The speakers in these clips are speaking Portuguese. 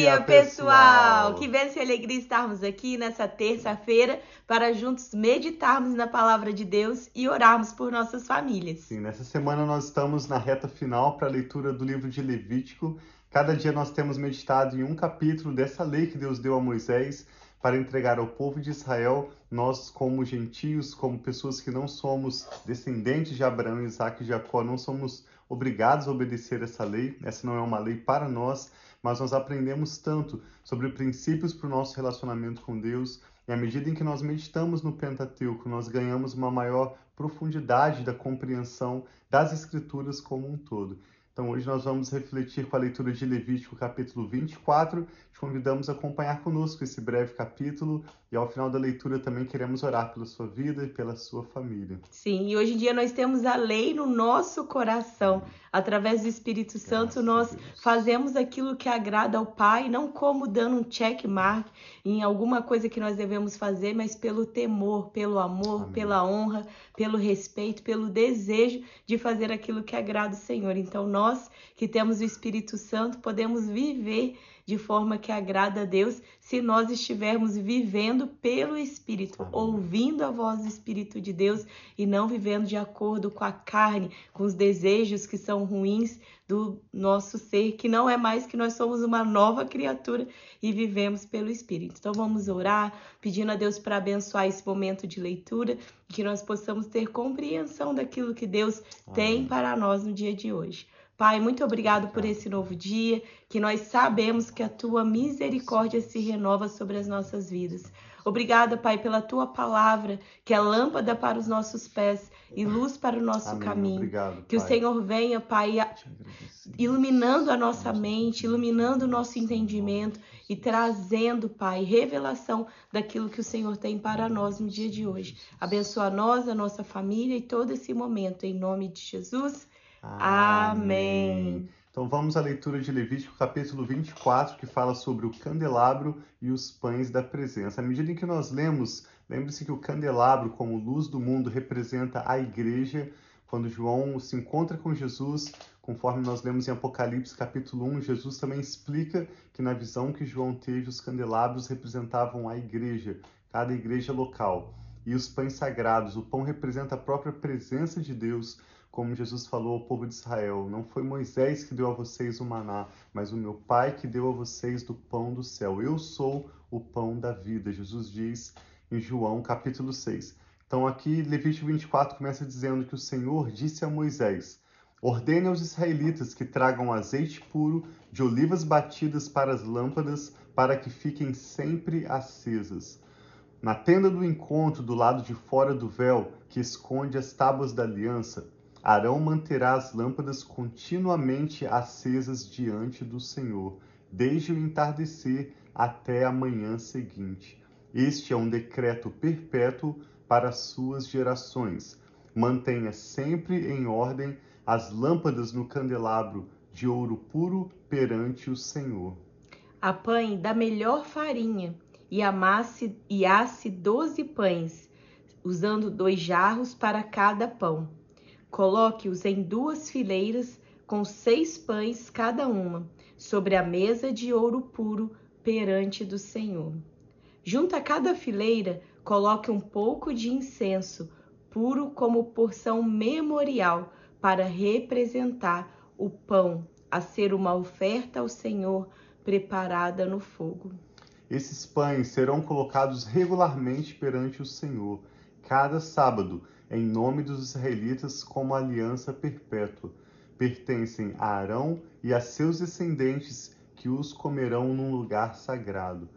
dia, pessoal! Que bênção e alegria estarmos aqui nessa terça-feira para juntos meditarmos na palavra de Deus e orarmos por nossas famílias. Sim, nessa semana nós estamos na reta final para a leitura do livro de Levítico. Cada dia nós temos meditado em um capítulo dessa lei que Deus deu a Moisés para entregar ao povo de Israel, nós como gentios, como pessoas que não somos descendentes de Abraão, Isaac e Jacó, não somos obrigados a obedecer essa lei. Essa não é uma lei para nós, mas nós aprendemos tanto sobre princípios para o nosso relacionamento com Deus. E à medida em que nós meditamos no Pentateuco, nós ganhamos uma maior profundidade da compreensão das Escrituras como um todo. Então hoje nós vamos refletir com a leitura de Levítico capítulo 24. Te convidamos a acompanhar conosco esse breve capítulo e ao final da leitura também queremos orar pela sua vida e pela sua família. Sim, e hoje em dia nós temos a lei no nosso coração. Através do Espírito Santo nós fazemos aquilo que agrada ao Pai, não como dando um check mark em alguma coisa que nós devemos fazer, mas pelo temor, pelo amor, Amém. pela honra, pelo respeito, pelo desejo de fazer aquilo que agrada o Senhor. Então nós que temos o Espírito Santo podemos viver de forma que agrada a Deus se nós estivermos vivendo pelo Espírito, Amém. ouvindo a voz do Espírito de Deus e não vivendo de acordo com a carne, com os desejos que são ruins do nosso ser, que não é mais que nós somos uma nova criatura e vivemos pelo Espírito. Então vamos orar, pedindo a Deus para abençoar esse momento de leitura, que nós possamos ter compreensão daquilo que Deus Amém. tem para nós no dia de hoje. Pai, muito obrigado por esse novo dia, que nós sabemos que a tua misericórdia se renova sobre as nossas vidas. Obrigada, Pai, pela tua palavra, que é lâmpada para os nossos pés e luz para o nosso Amém. caminho. Obrigado, que o Senhor venha, Pai, iluminando a nossa mente, iluminando o nosso entendimento e trazendo, Pai, revelação daquilo que o Senhor tem para nós no dia de hoje. Abençoa nós, a nossa família e todo esse momento, em nome de Jesus. Amém. Então vamos à leitura de Levítico capítulo 24, que fala sobre o candelabro e os pães da presença. À medida em que nós lemos, lembre-se que o candelabro, como luz do mundo, representa a igreja. Quando João se encontra com Jesus, conforme nós lemos em Apocalipse capítulo 1, Jesus também explica que na visão que João teve, os candelabros representavam a igreja, cada igreja local. E os pães sagrados, o pão representa a própria presença de Deus, como Jesus falou ao povo de Israel: Não foi Moisés que deu a vocês o maná, mas o meu Pai que deu a vocês do pão do céu. Eu sou o pão da vida. Jesus diz em João capítulo 6. Então aqui Levítico 24 começa dizendo que o Senhor disse a Moisés: Ordene aos israelitas que tragam azeite puro de olivas batidas para as lâmpadas, para que fiquem sempre acesas. Na tenda do encontro, do lado de fora do véu, que esconde as tábuas da aliança, Arão manterá as lâmpadas continuamente acesas diante do Senhor, desde o entardecer até a manhã seguinte. Este é um decreto perpétuo para as suas gerações. Mantenha sempre em ordem as lâmpadas no candelabro de ouro puro perante o Senhor. Apanhe da melhor farinha e amasse e asse doze pães, usando dois jarros para cada pão Coloque-os em duas fileiras, com seis pães cada uma, sobre a mesa de ouro puro perante do Senhor. Junto a cada fileira, coloque um pouco de incenso, puro como porção memorial, para representar o pão, a ser uma oferta ao Senhor preparada no fogo. Esses pães serão colocados regularmente perante o Senhor, cada sábado em nome dos israelitas como aliança perpétua. Pertencem a Arão e a seus descendentes que os comerão num lugar sagrado,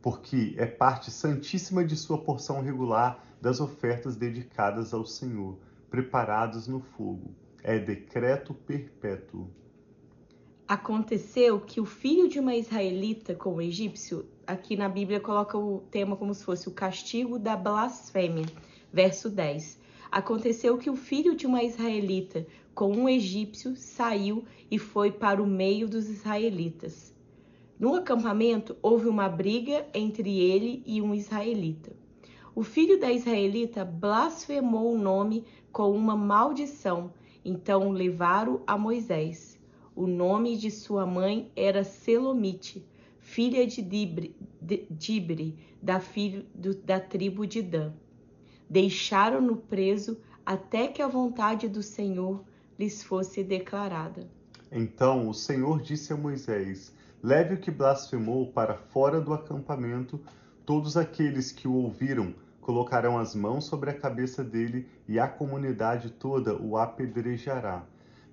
porque é parte santíssima de sua porção regular das ofertas dedicadas ao Senhor, preparadas no fogo. É decreto perpétuo. Aconteceu que o filho de uma israelita com o egípcio, aqui na Bíblia coloca o tema como se fosse o castigo da blasfêmia, verso 10 Aconteceu que o filho de uma israelita com um egípcio saiu e foi para o meio dos israelitas. No acampamento houve uma briga entre ele e um israelita. O filho da israelita blasfemou o nome com uma maldição, então levaram a Moisés. O nome de sua mãe era Selomite, filha de Dibre, de, Dibre da, filho, do, da tribo de Dan. Deixaram-no preso até que a vontade do Senhor lhes fosse declarada. Então o Senhor disse a Moisés: Leve o que blasfemou para fora do acampamento. Todos aqueles que o ouviram colocarão as mãos sobre a cabeça dele e a comunidade toda o apedrejará.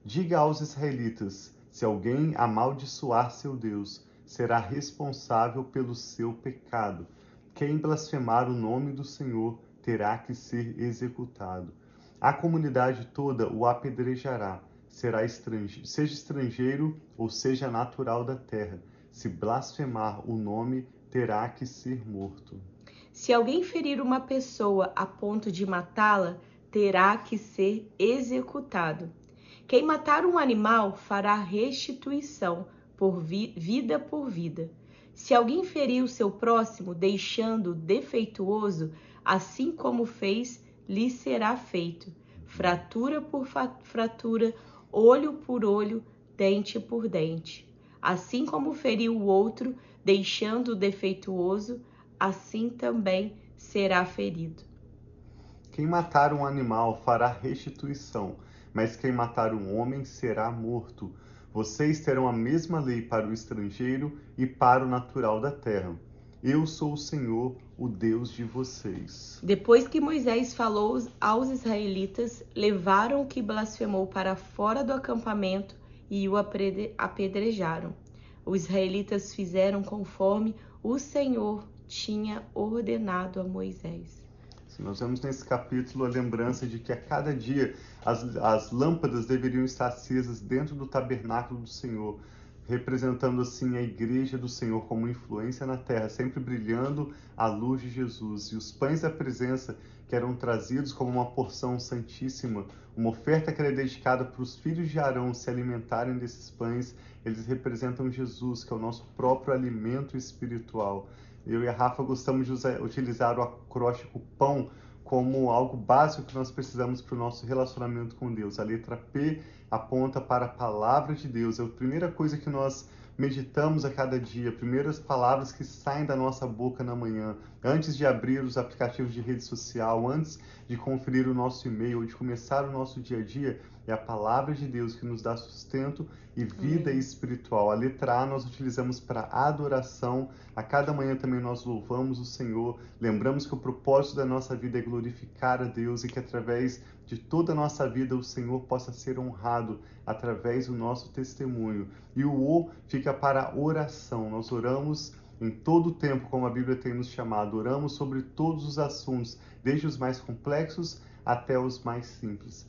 Diga aos israelitas: se alguém amaldiçoar seu Deus, será responsável pelo seu pecado. Quem blasfemar o nome do Senhor terá que ser executado. A comunidade toda o apedrejará será estrangeiro, seja estrangeiro ou seja natural da terra. Se blasfemar o nome, terá que ser morto. Se alguém ferir uma pessoa a ponto de matá-la, terá que ser executado. Quem matar um animal fará restituição por vi vida por vida. Se alguém ferir o seu próximo, deixando defeituoso, assim como fez, lhe será feito. Fratura por fratura, olho por olho, dente por dente. Assim como feriu o outro, deixando o defeituoso, assim também será ferido. Quem matar um animal fará restituição, mas quem matar um homem será morto. Vocês terão a mesma lei para o estrangeiro e para o natural da terra. Eu sou o Senhor, o Deus de vocês. Depois que Moisés falou aos israelitas, levaram o que blasfemou para fora do acampamento e o apedrejaram. Os israelitas fizeram conforme o Senhor tinha ordenado a Moisés. Nós vemos nesse capítulo a lembrança de que a cada dia as, as lâmpadas deveriam estar acesas dentro do tabernáculo do Senhor representando assim a igreja do Senhor como influência na terra, sempre brilhando a luz de Jesus. E os pães da presença que eram trazidos como uma porção santíssima, uma oferta que era dedicada para os filhos de Arão se alimentarem desses pães, eles representam Jesus, que é o nosso próprio alimento espiritual. Eu e a Rafa gostamos de usar, utilizar o acróstico pão como algo básico que nós precisamos para o nosso relacionamento com Deus. A letra P aponta para a palavra de Deus. É a primeira coisa que nós meditamos a cada dia, primeiras palavras que saem da nossa boca na manhã, antes de abrir os aplicativos de rede social, antes de conferir o nosso e-mail, de começar o nosso dia a dia, é a palavra de Deus que nos dá sustento e vida Amém. espiritual. A letra A nós utilizamos para adoração. A cada manhã também nós louvamos o Senhor. Lembramos que o propósito da nossa vida é glorificar a Deus e que através de toda a nossa vida o Senhor possa ser honrado através do nosso testemunho. E o O fica para oração. Nós oramos em todo o tempo, como a Bíblia tem nos chamado. Oramos sobre todos os assuntos, desde os mais complexos até os mais simples.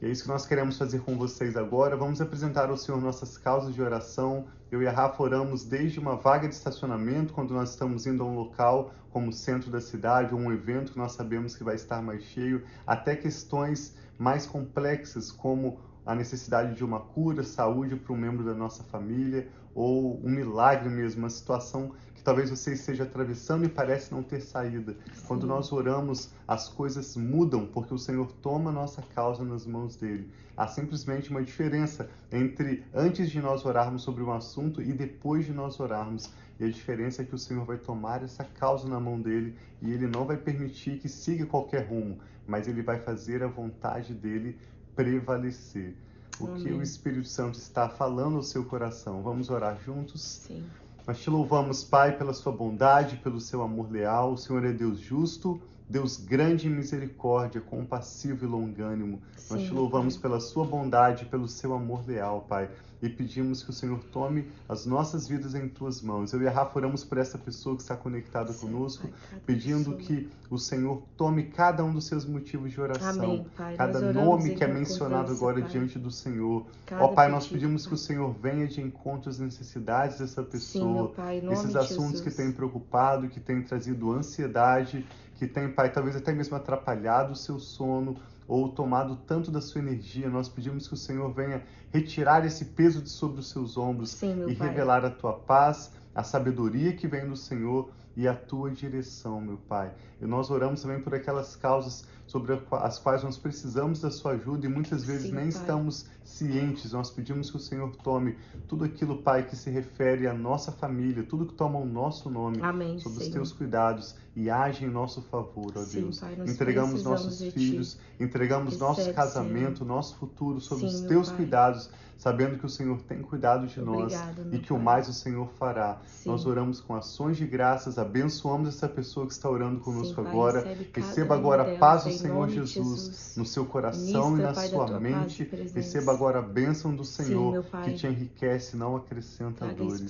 E é isso que nós queremos fazer com vocês agora. Vamos apresentar ao Senhor nossas causas de oração. Eu e a Rafa oramos desde uma vaga de estacionamento, quando nós estamos indo a um local como o centro da cidade, ou um evento que nós sabemos que vai estar mais cheio, até questões mais complexas, como a necessidade de uma cura, saúde para um membro da nossa família, ou um milagre mesmo, uma situação talvez você esteja atravessando e parece não ter saída. Sim. Quando nós oramos, as coisas mudam porque o Senhor toma nossa causa nas mãos dele. Há simplesmente uma diferença entre antes de nós orarmos sobre um assunto e depois de nós orarmos. E a diferença é que o Senhor vai tomar essa causa na mão dele e ele não vai permitir que siga qualquer rumo, mas ele vai fazer a vontade dele prevalecer. O Amém. que o Espírito Santo está falando ao seu coração. Vamos orar juntos? Sim. Nós te louvamos, Pai, pela sua bondade, pelo seu amor leal. O Senhor é Deus justo, Deus grande em misericórdia, compassivo e longânimo. Sim, Nós te louvamos pai. pela sua bondade, pelo seu amor leal, Pai. E pedimos que o Senhor tome as nossas vidas em tuas mãos. Eu e a Rafa oramos por essa pessoa que está conectada Sim, conosco, pai, pedindo pessoa. que o Senhor tome cada um dos seus motivos de oração, Amém, pai. cada nome que é mencionado agora diante do Senhor. Ó Pai, nós pedimos que o Senhor venha de encontro às necessidades dessa pessoa, Sim, esses assuntos que têm preocupado, que têm trazido ansiedade que tem, Pai, talvez até mesmo atrapalhado o seu sono ou tomado tanto da sua energia. Nós pedimos que o Senhor venha retirar esse peso de sobre os seus ombros Sim, e pai. revelar a tua paz, a sabedoria que vem do Senhor e a tua direção, meu Pai. E nós oramos também por aquelas causas sobre as quais nós precisamos da sua ajuda e muitas vezes Sim, nem pai. estamos cientes. Nós pedimos que o Senhor tome tudo aquilo, Pai, que se refere à nossa família, tudo que toma o nosso nome, Amém, sobre Senhor. os teus cuidados e age em nosso favor, ó Sim, Deus. Pai, entregamos nossos filhos, entregamos nosso Recebe, casamento, Senhor. nosso futuro sobre Sim, os teus Pai. cuidados, sabendo que o Senhor tem cuidado de Obrigado, nós e que o Pai. mais o Senhor fará. Nós oramos com ações de graças, abençoamos essa pessoa que está orando conosco Sim, agora. Receba agora a paz do Senhor Jesus, Jesus. no seu coração Ministra, e na Pai, sua mente. Receba agora a bênção do Senhor, Pai. que te enriquece, não acrescenta Traga dores.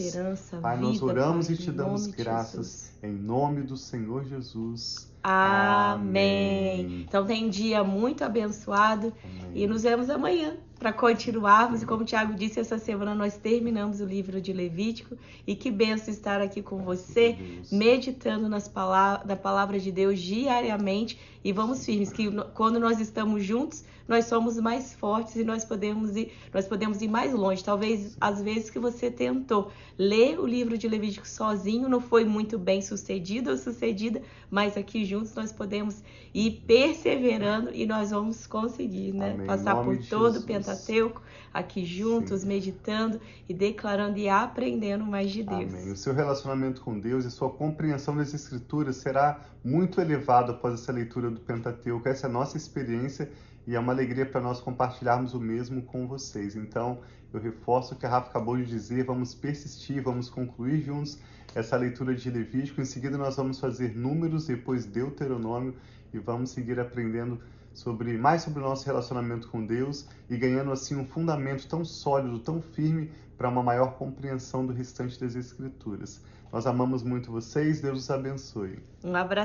Pai, vida, nós oramos Pai, e te damos graças em nome do Senhor Jesus. Amém. Amém. Então tem dia muito abençoado Amém. e nos vemos amanhã para continuarmos. E como o Tiago disse, essa semana nós terminamos o livro de Levítico e que benção estar aqui com você, meditando nas palavras, da palavra de Deus diariamente e vamos firmes que quando nós estamos juntos nós somos mais fortes e nós podemos ir, nós podemos ir mais longe. Talvez às vezes que você tentou ler o livro de Levítico sozinho não foi muito bem sucedido ou sucedida, mas aqui juntos nós podemos ir perseverando e nós vamos conseguir, né? Amém. Passar por todo o Pentateuco, aqui juntos, Sim. meditando e declarando e aprendendo mais de Deus. Amém. O seu relacionamento com Deus e sua compreensão das Escrituras será muito elevado após essa leitura do Pentateuco. Essa é a nossa experiência e é uma alegria para nós compartilharmos o mesmo com vocês. Então, eu reforço o que a Rafa acabou de dizer, vamos persistir, vamos concluir juntos essa leitura de Levítico. Em seguida, nós vamos fazer Números, depois Deuteronômio e vamos seguir aprendendo sobre mais sobre o nosso relacionamento com Deus e ganhando assim um fundamento tão sólido, tão firme para uma maior compreensão do restante das Escrituras. Nós amamos muito vocês, Deus os abençoe. Um abraço.